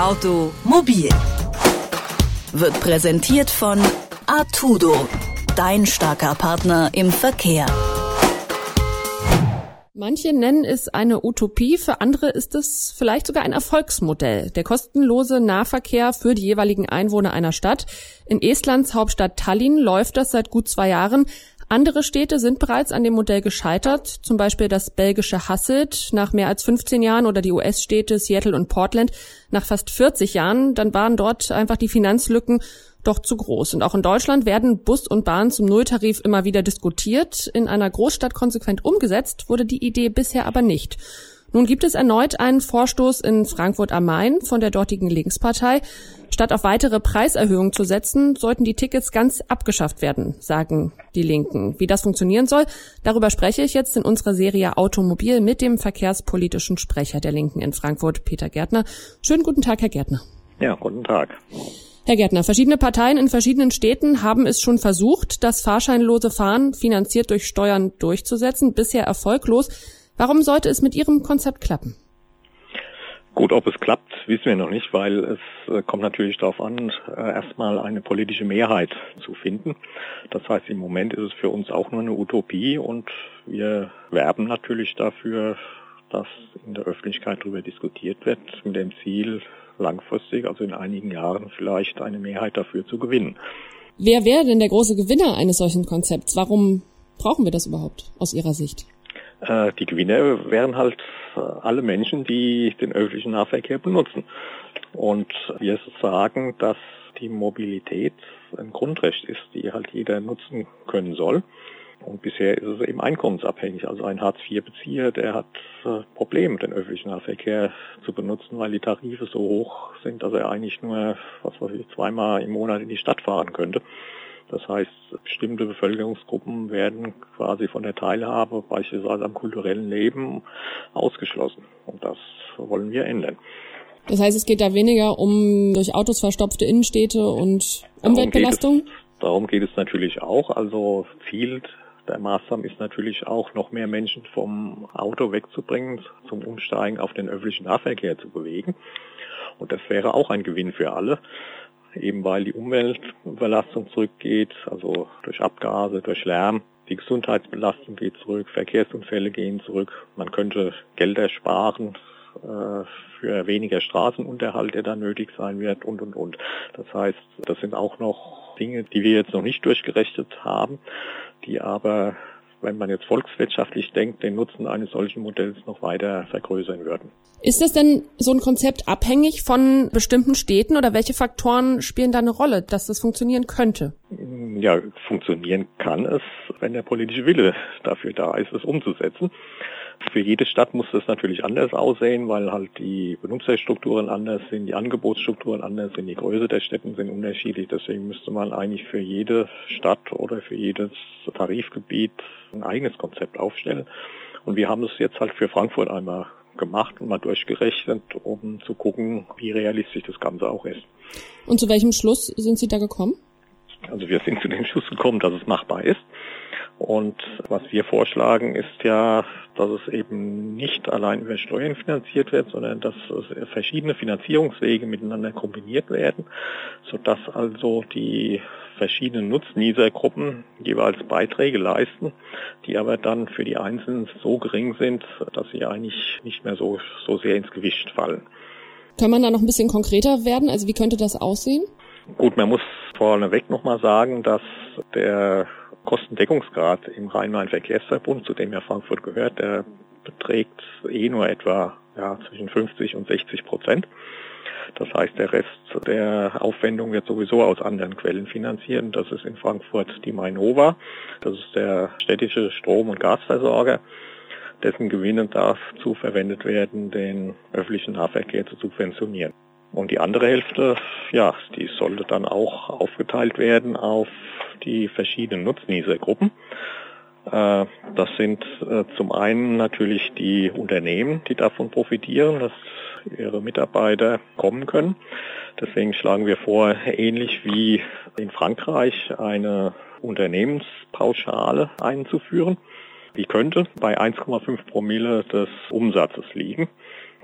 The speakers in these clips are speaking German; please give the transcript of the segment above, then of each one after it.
Automobil wird präsentiert von Artudo, dein starker Partner im Verkehr. Manche nennen es eine Utopie, für andere ist es vielleicht sogar ein Erfolgsmodell. Der kostenlose Nahverkehr für die jeweiligen Einwohner einer Stadt. In Estlands Hauptstadt Tallinn läuft das seit gut zwei Jahren. Andere Städte sind bereits an dem Modell gescheitert, zum Beispiel das belgische Hasselt nach mehr als 15 Jahren oder die US-Städte Seattle und Portland nach fast 40 Jahren. Dann waren dort einfach die Finanzlücken doch zu groß. Und auch in Deutschland werden Bus und Bahn zum Nulltarif immer wieder diskutiert. In einer Großstadt konsequent umgesetzt wurde die Idee bisher aber nicht. Nun gibt es erneut einen Vorstoß in Frankfurt am Main von der dortigen Linkspartei. Statt auf weitere Preiserhöhungen zu setzen, sollten die Tickets ganz abgeschafft werden, sagen die Linken. Wie das funktionieren soll, darüber spreche ich jetzt in unserer Serie Automobil mit dem verkehrspolitischen Sprecher der Linken in Frankfurt, Peter Gärtner. Schönen guten Tag, Herr Gärtner. Ja, guten Tag. Herr Gärtner, verschiedene Parteien in verschiedenen Städten haben es schon versucht, das fahrscheinlose Fahren finanziert durch Steuern durchzusetzen, bisher erfolglos. Warum sollte es mit Ihrem Konzept klappen? Gut, ob es klappt, wissen wir noch nicht, weil es äh, kommt natürlich darauf an, äh, erstmal eine politische Mehrheit zu finden. Das heißt, im Moment ist es für uns auch nur eine Utopie und wir werben natürlich dafür, dass in der Öffentlichkeit darüber diskutiert wird, mit dem Ziel, langfristig, also in einigen Jahren vielleicht eine Mehrheit dafür zu gewinnen. Wer wäre denn der große Gewinner eines solchen Konzepts? Warum brauchen wir das überhaupt aus Ihrer Sicht? Äh, die Gewinner wären halt alle Menschen, die den öffentlichen Nahverkehr benutzen. Und wir sagen, dass die Mobilität ein Grundrecht ist, die halt jeder nutzen können soll. Und bisher ist es eben einkommensabhängig. Also ein Hartz-IV-Bezieher, der hat äh, Probleme, den öffentlichen Nahverkehr zu benutzen, weil die Tarife so hoch sind, dass er eigentlich nur, was weiß ich, zweimal im Monat in die Stadt fahren könnte. Das heißt, bestimmte Bevölkerungsgruppen werden quasi von der Teilhabe beispielsweise am kulturellen Leben ausgeschlossen. Und das wollen wir ändern. Das heißt, es geht da weniger um durch Autos verstopfte Innenstädte und Umweltbelastung? Darum geht es, natürlich auch. Also Ziel der Maßnahme ist natürlich auch, noch mehr Menschen vom Auto wegzubringen, zum Umsteigen auf den öffentlichen Nahverkehr zu bewegen. Und das wäre auch ein Gewinn für alle eben weil die Umweltbelastung zurückgeht, also durch Abgase, durch Lärm. Die Gesundheitsbelastung geht zurück, Verkehrsunfälle gehen zurück. Man könnte Gelder sparen äh, für weniger Straßenunterhalt, der dann nötig sein wird und, und, und. Das heißt, das sind auch noch Dinge, die wir jetzt noch nicht durchgerechnet haben, die aber wenn man jetzt volkswirtschaftlich denkt, den Nutzen eines solchen Modells noch weiter vergrößern würden. Ist das denn so ein Konzept abhängig von bestimmten Städten oder welche Faktoren spielen da eine Rolle, dass das funktionieren könnte? Ja, funktionieren kann es, wenn der politische Wille dafür da ist, es umzusetzen. Für jede Stadt muss das natürlich anders aussehen, weil halt die Benutzerstrukturen anders sind, die Angebotsstrukturen anders sind, die Größe der Städten sind unterschiedlich. Deswegen müsste man eigentlich für jede Stadt oder für jedes Tarifgebiet ein eigenes Konzept aufstellen. Und wir haben es jetzt halt für Frankfurt einmal gemacht und mal durchgerechnet, um zu gucken, wie realistisch das Ganze auch ist. Und zu welchem Schluss sind Sie da gekommen? Also wir sind zu dem Schluss gekommen, dass es machbar ist. Und was wir vorschlagen, ist ja, dass es eben nicht allein über Steuern finanziert wird, sondern dass verschiedene Finanzierungswege miteinander kombiniert werden, sodass also die verschiedenen Nutznießergruppen jeweils Beiträge leisten, die aber dann für die Einzelnen so gering sind, dass sie eigentlich nicht mehr so, so sehr ins Gewicht fallen. Kann man da noch ein bisschen konkreter werden? Also wie könnte das aussehen? Gut, man muss vorneweg nochmal sagen, dass der Kostendeckungsgrad im Rhein-Main-Verkehrsverbund, zu dem ja Frankfurt gehört, der beträgt eh nur etwa ja, zwischen 50 und 60 Prozent. Das heißt, der Rest der Aufwendung wird sowieso aus anderen Quellen finanziert. Das ist in Frankfurt die Mainova. Das ist der städtische Strom- und Gasversorger, dessen Gewinne dazu verwendet werden, den öffentlichen Nahverkehr zu subventionieren. Und die andere Hälfte, ja, die sollte dann auch aufgeteilt werden auf die verschiedenen Nutznießergruppen. Äh, das sind äh, zum einen natürlich die Unternehmen, die davon profitieren, dass ihre Mitarbeiter kommen können. Deswegen schlagen wir vor, ähnlich wie in Frankreich eine Unternehmenspauschale einzuführen. Die könnte bei 1,5 Promille des Umsatzes liegen.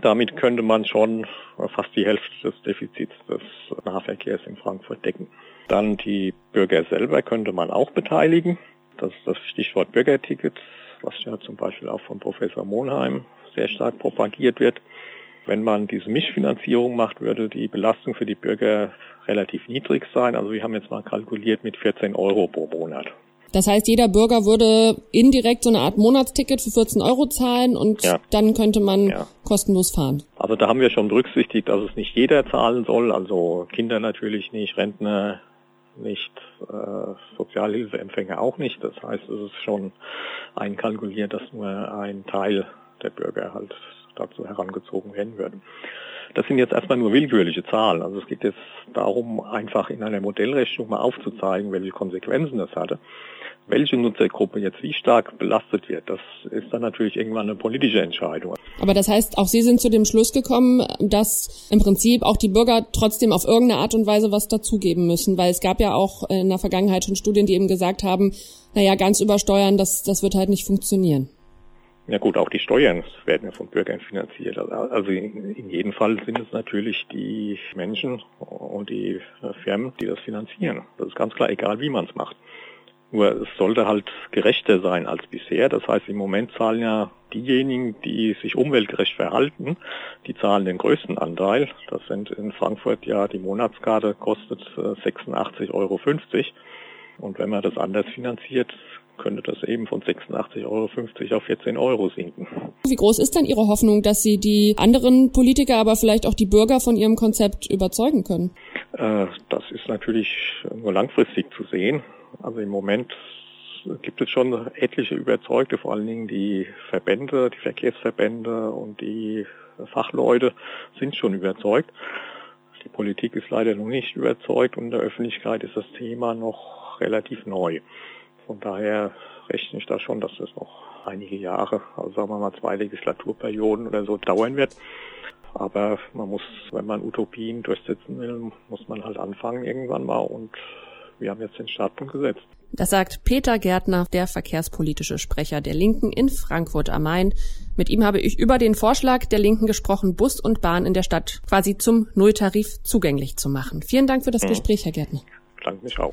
Damit könnte man schon fast die Hälfte des Defizits des Nahverkehrs in Frankfurt decken. Dann die Bürger selber könnte man auch beteiligen. Das ist das Stichwort Bürgerticket, was ja zum Beispiel auch von Professor Monheim sehr stark propagiert wird. Wenn man diese Mischfinanzierung macht, würde die Belastung für die Bürger relativ niedrig sein. Also wir haben jetzt mal kalkuliert mit 14 Euro pro Monat. Das heißt, jeder Bürger würde indirekt so eine Art Monatsticket für 14 Euro zahlen und ja. dann könnte man ja. kostenlos fahren. Also da haben wir schon berücksichtigt, dass es nicht jeder zahlen soll, also Kinder natürlich nicht, Rentner nicht, äh, Sozialhilfeempfänger auch nicht. Das heißt, es ist schon einkalkuliert, dass nur ein Teil der Bürger halt dazu herangezogen werden würde. Das sind jetzt erstmal nur willkürliche Zahlen. Also es geht jetzt darum, einfach in einer Modellrechnung mal aufzuzeigen, welche Konsequenzen das hatte. Welche Nutzergruppe jetzt wie stark belastet wird, das ist dann natürlich irgendwann eine politische Entscheidung. Aber das heißt, auch Sie sind zu dem Schluss gekommen, dass im Prinzip auch die Bürger trotzdem auf irgendeine Art und Weise was dazugeben müssen, weil es gab ja auch in der Vergangenheit schon Studien, die eben gesagt haben, naja, ganz übersteuern, das, das wird halt nicht funktionieren. Ja gut, auch die Steuern werden ja von Bürgern finanziert. Also in, jedem Fall sind es natürlich die Menschen und die Firmen, die das finanzieren. Das ist ganz klar, egal wie man es macht. Nur es sollte halt gerechter sein als bisher. Das heißt, im Moment zahlen ja diejenigen, die sich umweltgerecht verhalten, die zahlen den größten Anteil. Das sind in Frankfurt ja die Monatskarte kostet 86,50 äh, Euro. Und wenn man das anders finanziert, könnte das eben von 86,50 Euro auf 14 Euro sinken. Wie groß ist denn Ihre Hoffnung, dass Sie die anderen Politiker, aber vielleicht auch die Bürger von Ihrem Konzept überzeugen können? Äh, das ist natürlich nur langfristig zu sehen. Also im Moment gibt es schon etliche Überzeugte, vor allen Dingen die Verbände, die Verkehrsverbände und die Fachleute sind schon überzeugt. Die Politik ist leider noch nicht überzeugt und in der Öffentlichkeit ist das Thema noch relativ neu. Von daher rechne ich da schon, dass das noch einige Jahre, also sagen wir mal zwei Legislaturperioden oder so dauern wird. Aber man muss, wenn man Utopien durchsetzen will, muss man halt anfangen irgendwann mal und wir haben jetzt den Startpunkt gesetzt. Das sagt Peter Gärtner, der verkehrspolitische Sprecher der Linken in Frankfurt am Main. Mit ihm habe ich über den Vorschlag der Linken gesprochen, Bus und Bahn in der Stadt quasi zum Nulltarif zugänglich zu machen. Vielen Dank für das mhm. Gespräch, Herr Gärtner. Danke mich auch.